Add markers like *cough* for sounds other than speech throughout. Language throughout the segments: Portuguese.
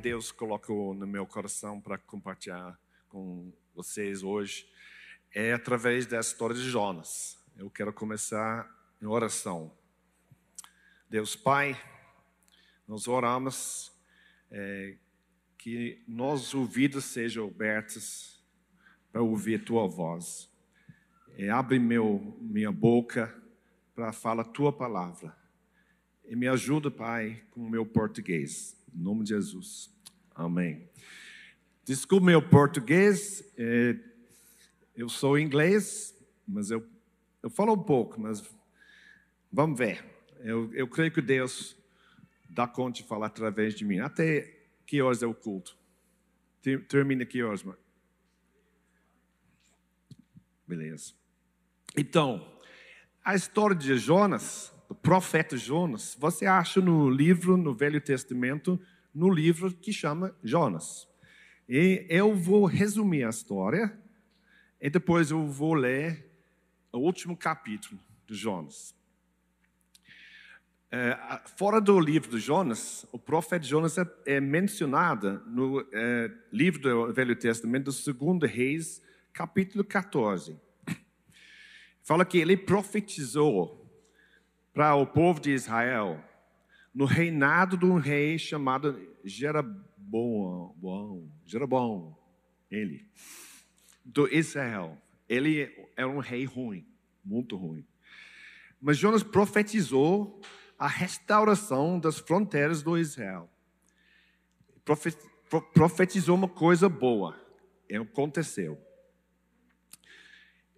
Deus colocou no meu coração para compartilhar com vocês hoje é através da história de Jonas. Eu quero começar em oração. Deus Pai, nós oramos é, que nossos ouvidos sejam abertos para ouvir Tua voz. É, abre meu, minha boca para falar Tua palavra. E me ajuda, Pai, com o meu português. Em nome de Jesus. Amém. Desculpe meu português. É, eu sou inglês, mas eu, eu falo um pouco, mas vamos ver. Eu, eu creio que Deus dá conta de falar através de mim. Até que horas é o culto? Termina que horas, mano? Beleza. Então, a história de Jonas do profeta Jonas, você acha no livro, no Velho Testamento, no livro que chama Jonas. E eu vou resumir a história e depois eu vou ler o último capítulo de Jonas. É, fora do livro de Jonas, o profeta Jonas é, é mencionado no é, livro do Velho Testamento, do segundo Reis, capítulo 14. Fala que ele profetizou para o povo de Israel no reinado de um rei chamado Jeroboão, Jeroboão, ele, do Israel. Ele era um rei ruim, muito ruim. Mas Jonas profetizou a restauração das fronteiras do Israel. Profetizou uma coisa boa, e aconteceu.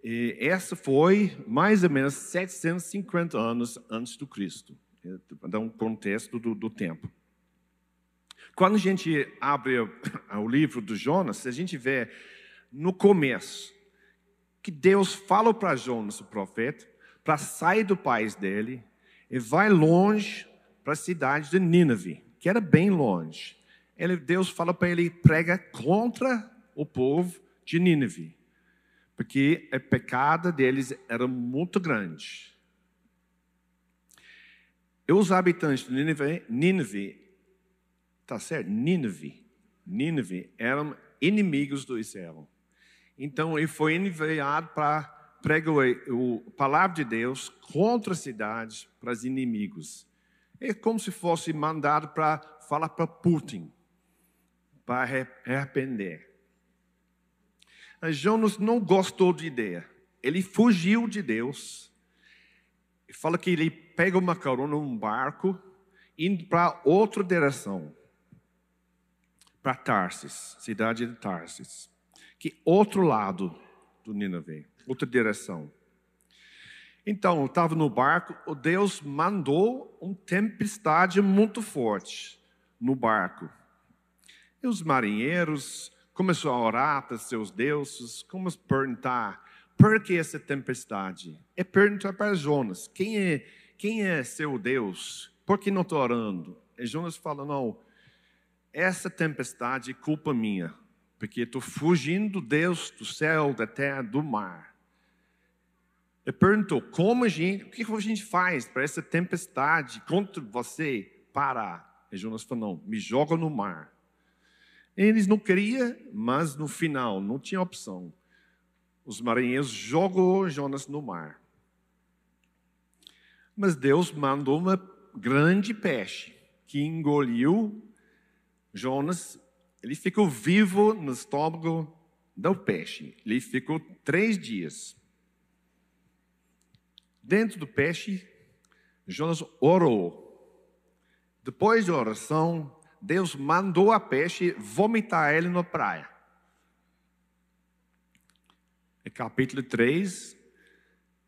E essa foi mais ou menos 750 anos antes do Cristo, dar um contexto do, do tempo. Quando a gente abre o *coughs* livro do Jonas, a gente vê no começo que Deus fala para Jonas, o profeta, para sair do país dele e vai longe para a cidade de Nínive, que era bem longe. Ele, Deus fala para ele prega contra o povo de Nínive porque o pecado deles era muito grande. Os habitantes de Nínive, Nínive tá certo? Nínive, Nínive eram inimigos do Israel. Então ele foi enviado para pregar a palavra de Deus contra a cidade, para os inimigos. É como se fosse mandado para falar para Putin, para arrepender. Jonas não gostou de ideia. Ele fugiu de Deus. Fala que ele pega uma carona num barco, indo para outra direção. Para Tarsis, cidade de Tarsis. Que outro lado do Nínive, outra direção. Então, estava no barco, o Deus mandou uma tempestade muito forte no barco. E os marinheiros começou a orar para seus deuses, como perguntar por que essa tempestade? É perguntar para Jonas, quem é, quem é seu Deus? Por que não estou orando? E Jonas fala, não, essa tempestade é culpa minha, porque estou fugindo do Deus do céu, da terra, do mar. Ele perguntou, como a gente, o que a gente faz para essa tempestade contra você parar? E Jonas falou, não, me joga no mar. Eles não queriam, mas no final não tinha opção. Os marinheiros jogou Jonas no mar. Mas Deus mandou uma grande peixe que engoliu Jonas. Ele ficou vivo no estômago do peixe. Ele ficou três dias. Dentro do peixe, Jonas orou. Depois da oração, Deus mandou a peixe vomitar ele na praia. E capítulo 3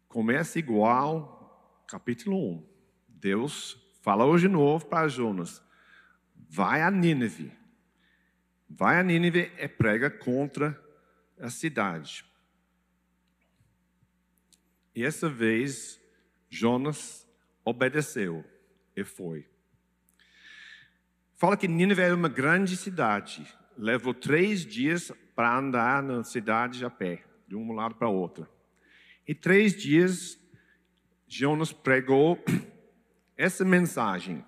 começa igual capítulo 1. Deus fala hoje de novo para Jonas: vai a Nínive. Vai a Nínive e prega contra a cidade. E essa vez Jonas obedeceu e foi. Fala que Nínive era uma grande cidade. Levou três dias para andar na cidade a pé, de um lado para o outro. E três dias, Jonas pregou *clears throat* essa mensagem.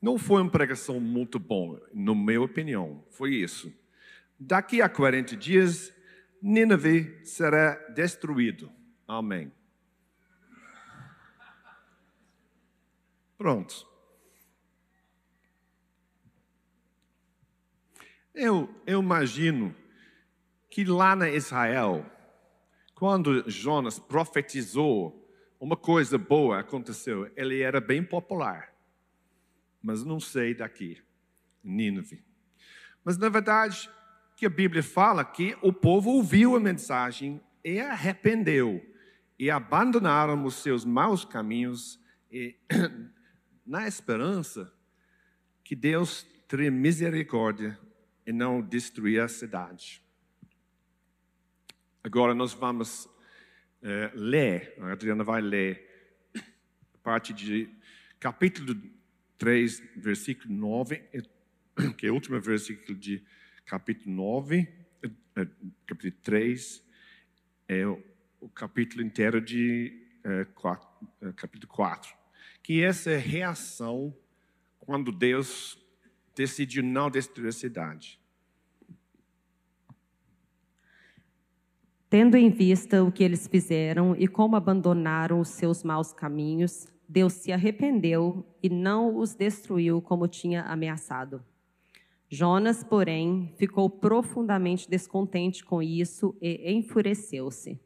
Não foi uma pregação muito boa, na minha opinião. Foi isso. Daqui a 40 dias, Nínive será destruído. Amém. Pronto. Eu, eu imagino que lá na Israel, quando Jonas profetizou, uma coisa boa aconteceu. Ele era bem popular, mas não sei daqui, Nínive. Mas na verdade, que a Bíblia fala que o povo ouviu a mensagem e arrependeu e abandonaram os seus maus caminhos e *coughs* na esperança que Deus teria misericórdia e não destruir a cidade. Agora nós vamos é, ler, a Adriana vai ler a parte de capítulo 3, versículo 9, *coughs* que é o último versículo de capítulo 9, é, capítulo 3, é o, o capítulo inteiro de é, 4, é, capítulo 4 que essa é a reação quando Deus decidiu não destruir a cidade. Tendo em vista o que eles fizeram e como abandonaram os seus maus caminhos, Deus se arrependeu e não os destruiu como tinha ameaçado. Jonas, porém, ficou profundamente descontente com isso e enfureceu-se.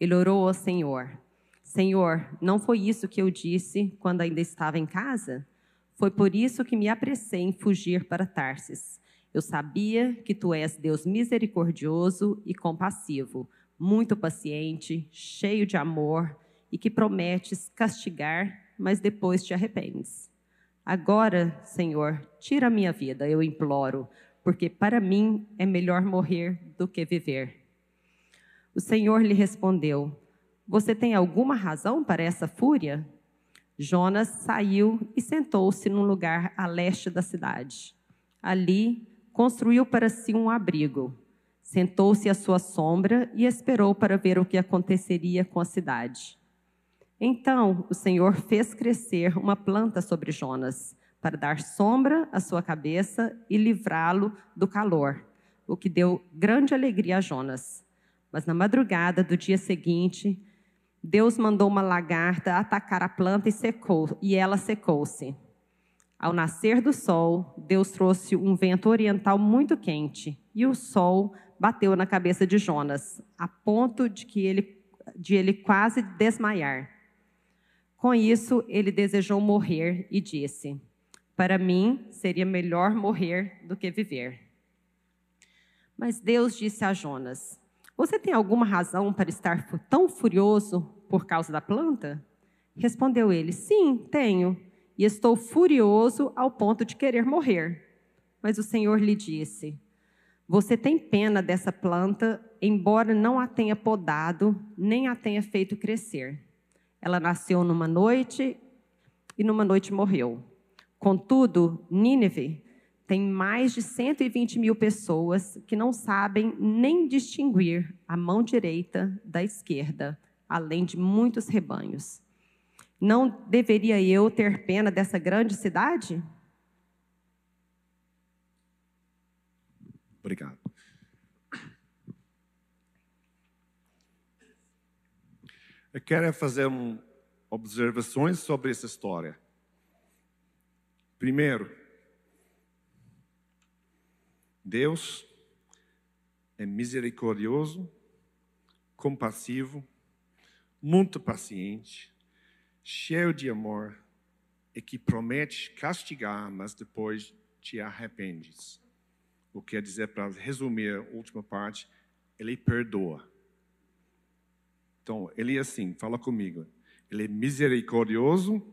Ele orou ao Senhor: Senhor, não foi isso que eu disse quando ainda estava em casa? Foi por isso que me apressei em fugir para Tarsis. Eu sabia que tu és Deus misericordioso e compassivo, muito paciente, cheio de amor e que prometes castigar, mas depois te arrependes. Agora, Senhor, tira a minha vida, eu imploro, porque para mim é melhor morrer do que viver. O Senhor lhe respondeu: você tem alguma razão para essa fúria? Jonas saiu e sentou-se num lugar a leste da cidade. Ali, construiu para si um abrigo. Sentou-se à sua sombra e esperou para ver o que aconteceria com a cidade. Então o Senhor fez crescer uma planta sobre Jonas, para dar sombra à sua cabeça e livrá-lo do calor, o que deu grande alegria a Jonas. Mas na madrugada do dia seguinte, Deus mandou uma lagarta atacar a planta e secou, e ela secou-se. Ao nascer do sol, Deus trouxe um vento oriental muito quente, e o sol bateu na cabeça de Jonas, a ponto de que ele de ele quase desmaiar. Com isso, ele desejou morrer e disse: Para mim seria melhor morrer do que viver. Mas Deus disse a Jonas: você tem alguma razão para estar tão furioso por causa da planta? Respondeu ele: Sim, tenho, e estou furioso ao ponto de querer morrer. Mas o Senhor lhe disse: Você tem pena dessa planta, embora não a tenha podado, nem a tenha feito crescer. Ela nasceu numa noite e numa noite morreu. Contudo, Nínive tem mais de 120 mil pessoas que não sabem nem distinguir a mão direita da esquerda, além de muitos rebanhos. Não deveria eu ter pena dessa grande cidade? Obrigado. Eu quero fazer um, observações sobre essa história. Primeiro, Deus é misericordioso, compassivo, muito paciente, cheio de amor e que promete castigar, mas depois te arrependes. O que quer dizer, para resumir a última parte, ele perdoa. Então, ele é assim, fala comigo. Ele é misericordioso,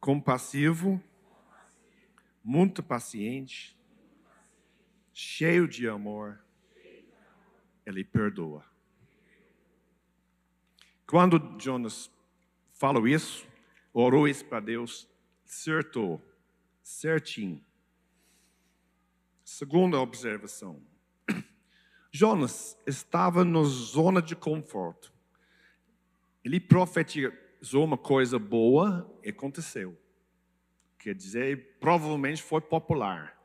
compassivo, muito paciente, cheio de amor, ele perdoa. Quando Jonas falou isso, orou isso para Deus, acertou, certinho. Segunda observação. *clears throat* Jonas estava na zona de conforto. Ele profetizou uma coisa boa e aconteceu. quer dizer, provavelmente foi popular.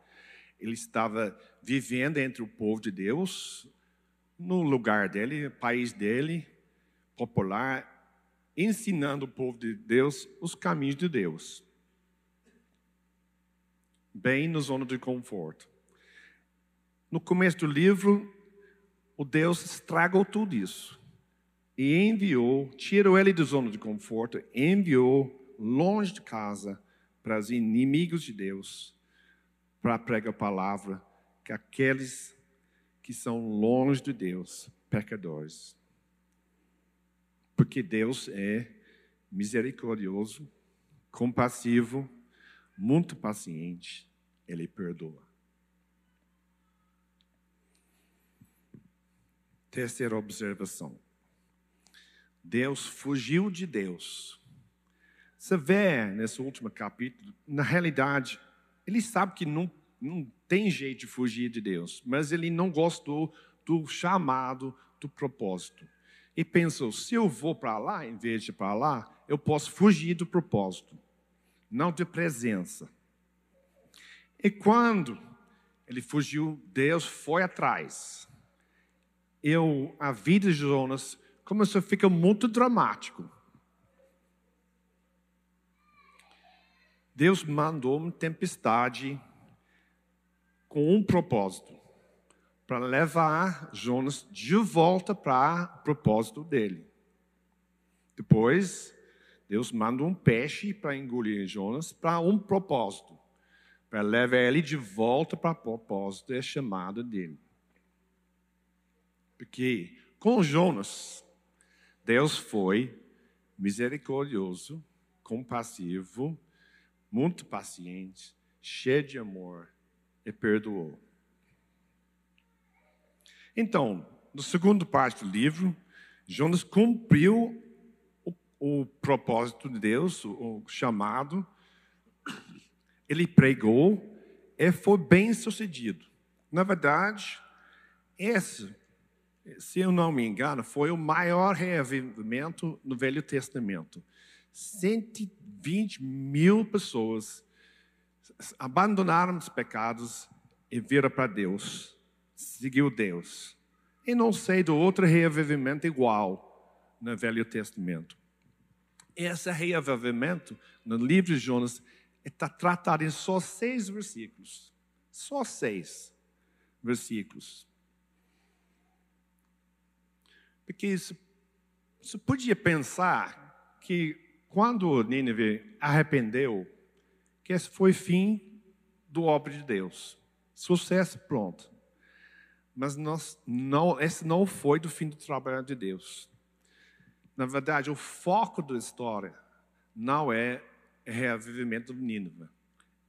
Ele estava vivendo entre o povo de Deus, no lugar dele, país dele, popular, ensinando o povo de Deus os caminhos de Deus. Bem na zona de conforto. No começo do livro, o Deus estragou tudo isso. E enviou, tirou ele da zona de conforto, enviou longe de casa para os inimigos de Deus, para pregar a palavra, que aqueles que são longe de Deus, pecadores. Porque Deus é misericordioso, compassivo, muito paciente, Ele perdoa. Terceira observação. Deus fugiu de Deus. Você vê nesse último capítulo, na realidade, ele sabe que não, não tem jeito de fugir de Deus, mas ele não gostou do chamado, do propósito. E pensou: se eu vou para lá, em vez de para lá, eu posso fugir do propósito, não de presença. E quando ele fugiu, Deus foi atrás eu, a vida de Jonas começou a ficar muito dramático. Deus mandou uma tempestade com um propósito, para levar Jonas de volta para o propósito dele. Depois, Deus manda um peixe para engolir Jonas para um propósito, para levar ele de volta para o propósito e a chamada dele. Porque com Jonas, Deus foi misericordioso, compassivo, muito paciente, cheio de amor e perdoou. Então, no segundo parte do livro, Jonas cumpriu o, o propósito de Deus, o, o chamado. Ele pregou e foi bem sucedido. Na verdade, esse se eu não me engano, foi o maior reavivamento no Velho Testamento. 120 mil pessoas abandonaram os pecados e viram para Deus, seguiu Deus. E não sei do outro reavivamento igual no Velho Testamento. Esse reavivamento no livro de Jonas está tratado em só seis versículos. Só seis versículos. Porque você podia pensar que quando Nínive arrependeu, que esse foi fim do obra de Deus. Sucesso pronto. Mas nós, não, esse não foi do fim do trabalho de Deus. Na verdade, o foco da história não é reavivamento de Nínive.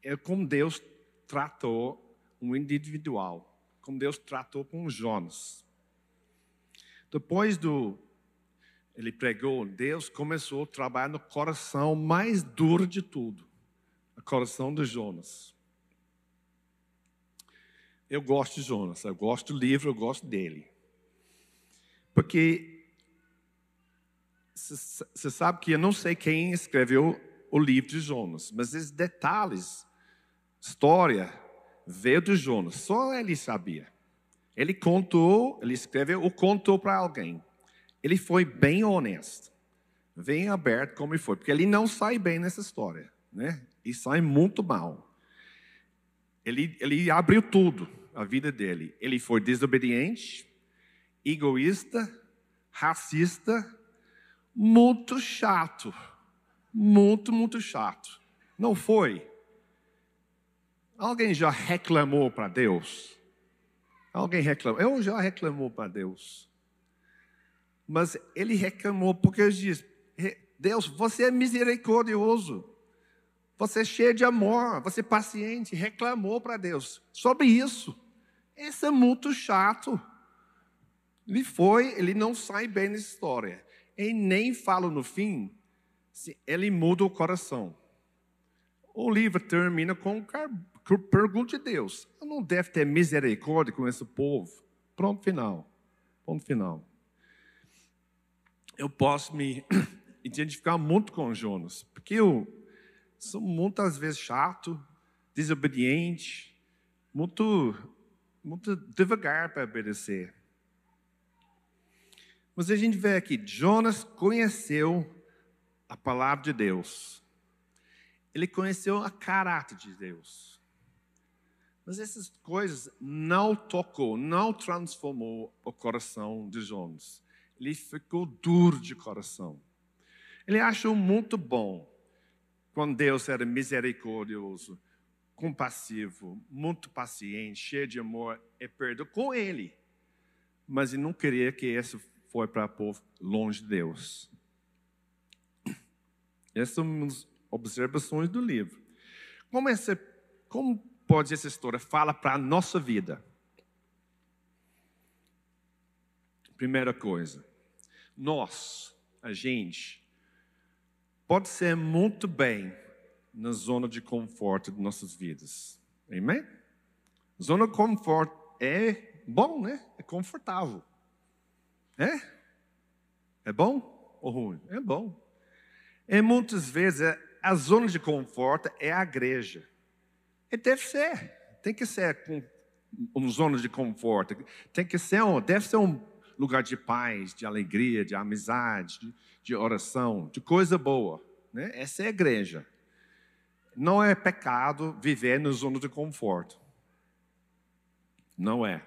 É como Deus tratou um individual, como Deus tratou com Jonas. Depois do ele pregou, Deus começou a trabalhar no coração mais duro de tudo, o coração de Jonas. Eu gosto de Jonas, eu gosto do livro, eu gosto dele. Porque você sabe que eu não sei quem escreveu o livro de Jonas, mas esses detalhes, história, veio de Jonas, só ele sabia. Ele contou, ele escreveu ou contou para alguém. Ele foi bem honesto, bem aberto como ele foi, porque ele não sai bem nessa história, né? E sai muito mal. Ele, ele abriu tudo, a vida dele. Ele foi desobediente, egoísta, racista, muito chato. Muito, muito chato. Não foi? Alguém já reclamou para Deus? Alguém reclamou. Eu já reclamou para Deus. Mas ele reclamou porque ele diz: Deus, você é misericordioso. Você é cheio de amor, você é paciente, reclamou para Deus sobre isso. Isso é muito chato. Ele foi, ele não sai bem nessa história. E nem fala no fim se ele muda o coração. O livro termina com pergunta de Deus. Eu não deve ter misericórdia com esse povo. Pronto, final. Ponto final. Eu posso me *coughs* identificar muito com Jonas, porque eu, são muitas vezes chato, desobediente, muito, muito devagar para obedecer. Mas a gente vê aqui, Jonas conheceu a palavra de Deus. Ele conheceu a caráter de Deus. Mas essas coisas não tocou, não transformou o coração de Jonas. Ele ficou duro de coração. Ele achou muito bom quando Deus era misericordioso, compassivo, muito paciente, cheio de amor e perdão com ele. Mas ele não queria que isso foi para o povo longe de Deus. Essas são as observações do livro. Como, essa, como pode essa história fala para a nossa vida? Primeira coisa, nós, a gente, pode ser muito bem na zona de conforto de nossas vidas. Amém? Zona de conforto é bom, né? É confortável. É? É bom ou ruim? É bom. E muitas vezes a zona de conforto é a igreja. E deve ser. Tem que ser com uma zona de conforto. Tem que ser um, deve ser um lugar de paz, de alegria, de amizade, de, de oração, de coisa boa. Né? Essa é a igreja. Não é pecado viver na zona de conforto. Não é.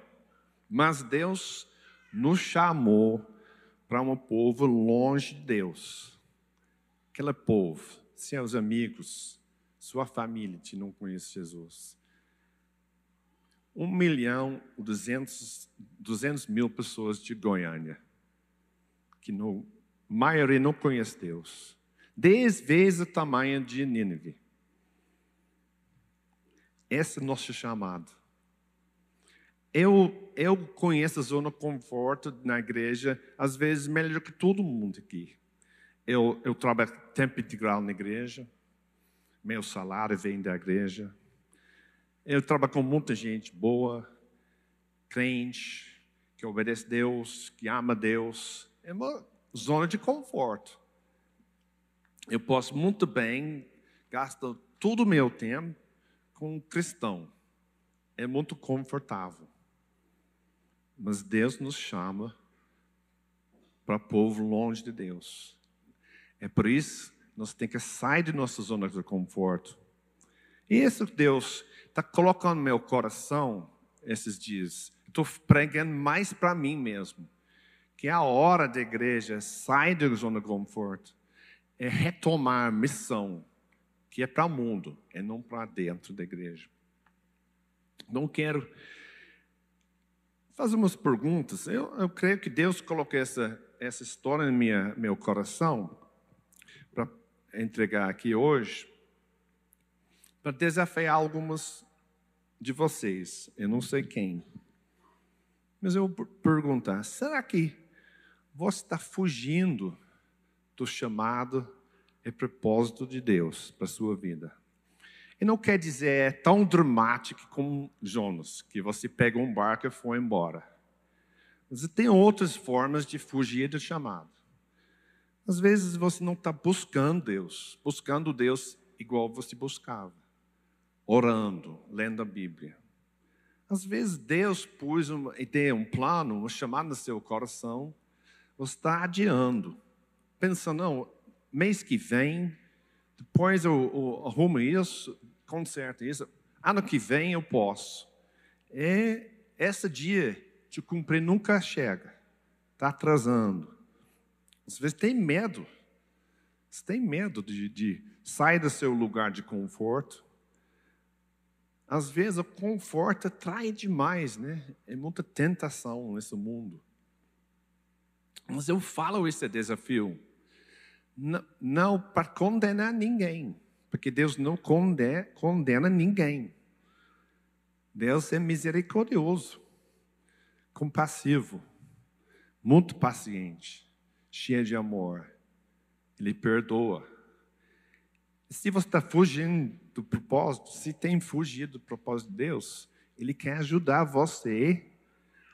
Mas Deus nos chamou para um povo longe de Deus. Aquele povo, seus amigos, sua família que não conhece Jesus. Um milhão e duzentos, mil pessoas de Goiânia, que no, a maioria não conhece Deus. Dez vezes o tamanho de Nínive. Esse é nosso chamado. Eu, eu conheço a zona de conforto na igreja, às vezes melhor que todo mundo aqui. Eu, eu trabalho tempo integral na igreja, meu salário vem da igreja. Eu trabalho com muita gente boa, crente, que obedece a Deus, que ama Deus. É uma zona de conforto. Eu posso muito bem gastar todo o meu tempo com um cristão. É muito confortável. Mas Deus nos chama para povo longe de Deus. É por isso nós temos que sair de nossa zona de conforto. E isso Deus está colocando no meu coração esses dias. Estou pregando mais para mim mesmo. Que é a hora da igreja sair da zona de conforto. É retomar missão, que é para o mundo, é não para dentro da igreja. Não quero fazer umas perguntas. Eu, eu creio que Deus colocou essa, essa história no meu coração para entregar aqui hoje, para desafiar algumas de vocês. Eu não sei quem. Mas eu vou perguntar: será que você está fugindo do chamado e propósito de Deus para a sua vida? E não quer dizer é tão dramático como Jonas, que você pega um barco e foi embora. Mas tem outras formas de fugir do chamado. Às vezes você não está buscando Deus, buscando Deus igual você buscava, orando, lendo a Bíblia. Às vezes Deus pôs uma ideia, um plano, uma chamada no seu coração, você está adiando, pensando, não, mês que vem, depois eu, eu arrumo isso, conserta isso. Ano que vem eu posso. É, esse dia de cumprir nunca chega. Está atrasando. Às vezes tem medo. Você tem medo de, de sair do seu lugar de conforto. Às vezes o conforto atrai demais, né? É muita tentação nesse mundo. Mas eu falo esse desafio não, não para condenar ninguém, porque Deus não condena, condena ninguém. Deus é misericordioso, compassivo, muito paciente, cheio de amor. Ele perdoa. Se você está fugindo do propósito, se tem fugido do propósito de Deus, Ele quer ajudar você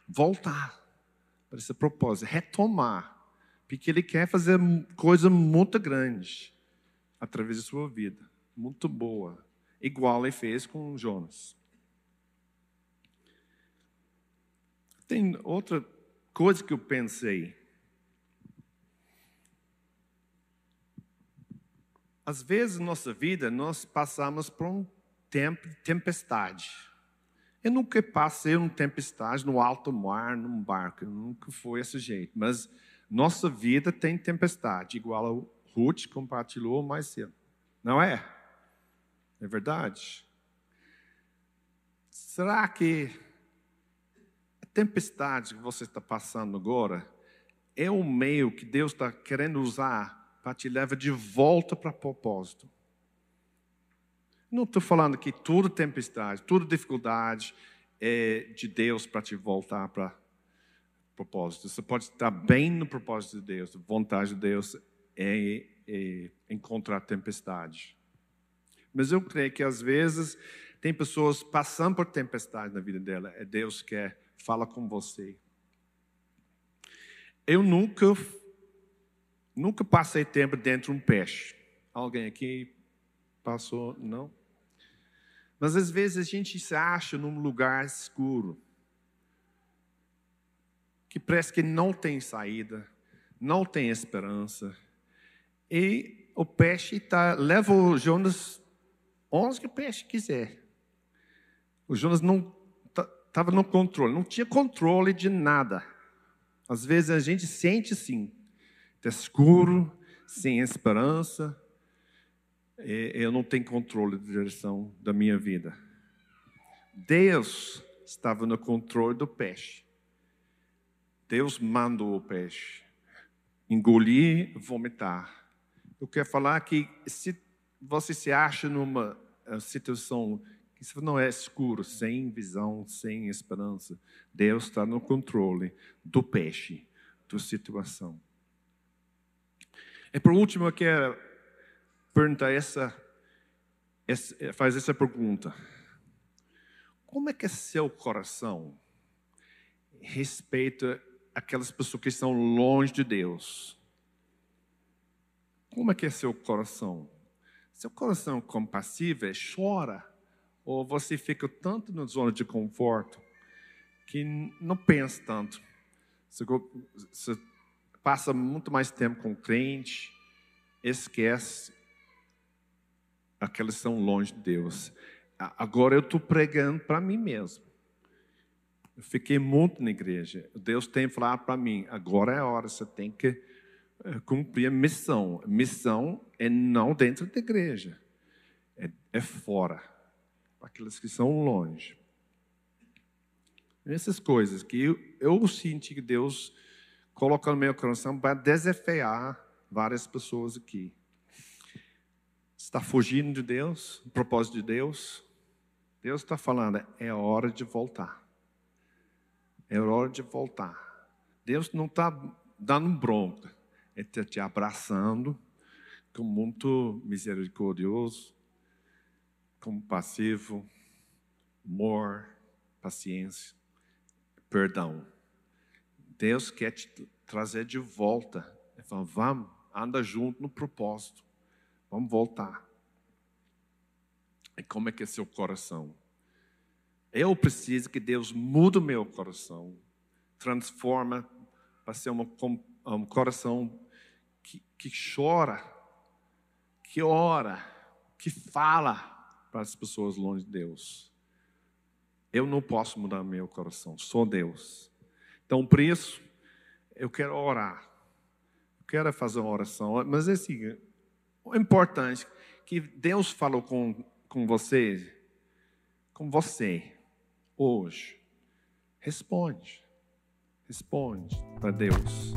a voltar para esse propósito, retomar, porque Ele quer fazer coisa muito grande através da sua vida. muito boa, igual ele fez com Jonas. Tem outra coisa que eu pensei. Às vezes, na nossa vida, nós passamos por um tempo de tempestade. Eu nunca passei uma tempestade no alto mar, num barco. Nunca foi esse jeito. Mas nossa vida tem tempestade, igual a Ruth compartilhou mais cedo. Não é? É verdade? Será que a tempestade que você está passando agora é um meio que Deus está querendo usar para te levar de volta para propósito? Não estou falando que tudo tempestade, tudo dificuldade é de Deus para te voltar para propósito. Você pode estar bem no propósito de Deus. A vontade de Deus é, é encontrar tempestade. Mas eu creio que às vezes tem pessoas passando por tempestade na vida dela. É Deus que quer fala com você. Eu nunca nunca passei tempo dentro de um peixe. Alguém aqui passou? Não? Mas às vezes a gente se acha num lugar escuro, que parece que não tem saída, não tem esperança. E o peixe tá, leva o Jonas onde o peixe quiser. O Jonas não estava no controle, não tinha controle de nada. Às vezes a gente sente assim, está escuro, sem esperança, eu não tenho controle de direção da minha vida. Deus estava no controle do peixe. Deus mandou o peixe engolir, vomitar. Eu quero falar que se você se acha numa eh, situação que não é escuro, sem visão, sem esperança, Deus está no controle do peixe, da situação. E por último, eu quero perguntar essa, essa faz essa pergunta. Como é que é seu coração respeita aquelas pessoas que estão longe de Deus? Como é que é seu coração? Seu coração compassivo é chora ou você fica tanto na zona de conforto que não pensa tanto. Você, passa muito mais tempo com o crente, esquece aqueles que estão longe de Deus. Agora eu estou pregando para mim mesmo. Eu fiquei muito na igreja. Deus tem falado para mim: agora é a hora, você tem que eh, cumprir a missão. Missão é não dentro da igreja, é, é fora, para aqueles que são longe. Essas coisas que eu, eu senti que Deus coloca no meu coração para desafiar várias pessoas aqui está fugindo de Deus, o propósito de Deus, Deus está falando, é hora de voltar. É hora de voltar. Deus não está dando bronca, Ele está te abraçando, com muito misericordioso, compassivo, amor, paciência, perdão. Deus quer te trazer de volta. Ele fala, vamos, anda junto no propósito. Vamos voltar. E como é que é seu coração? Eu preciso que Deus mude o meu coração, transforma para ser um coração que, que chora, que ora, que fala para as pessoas longe de Deus. Eu não posso mudar meu coração, sou Deus. Então, por isso, eu quero orar. Eu quero fazer uma oração, mas é assim, o importante que Deus falou com, com você, com você, hoje. Responde. Responde para Deus.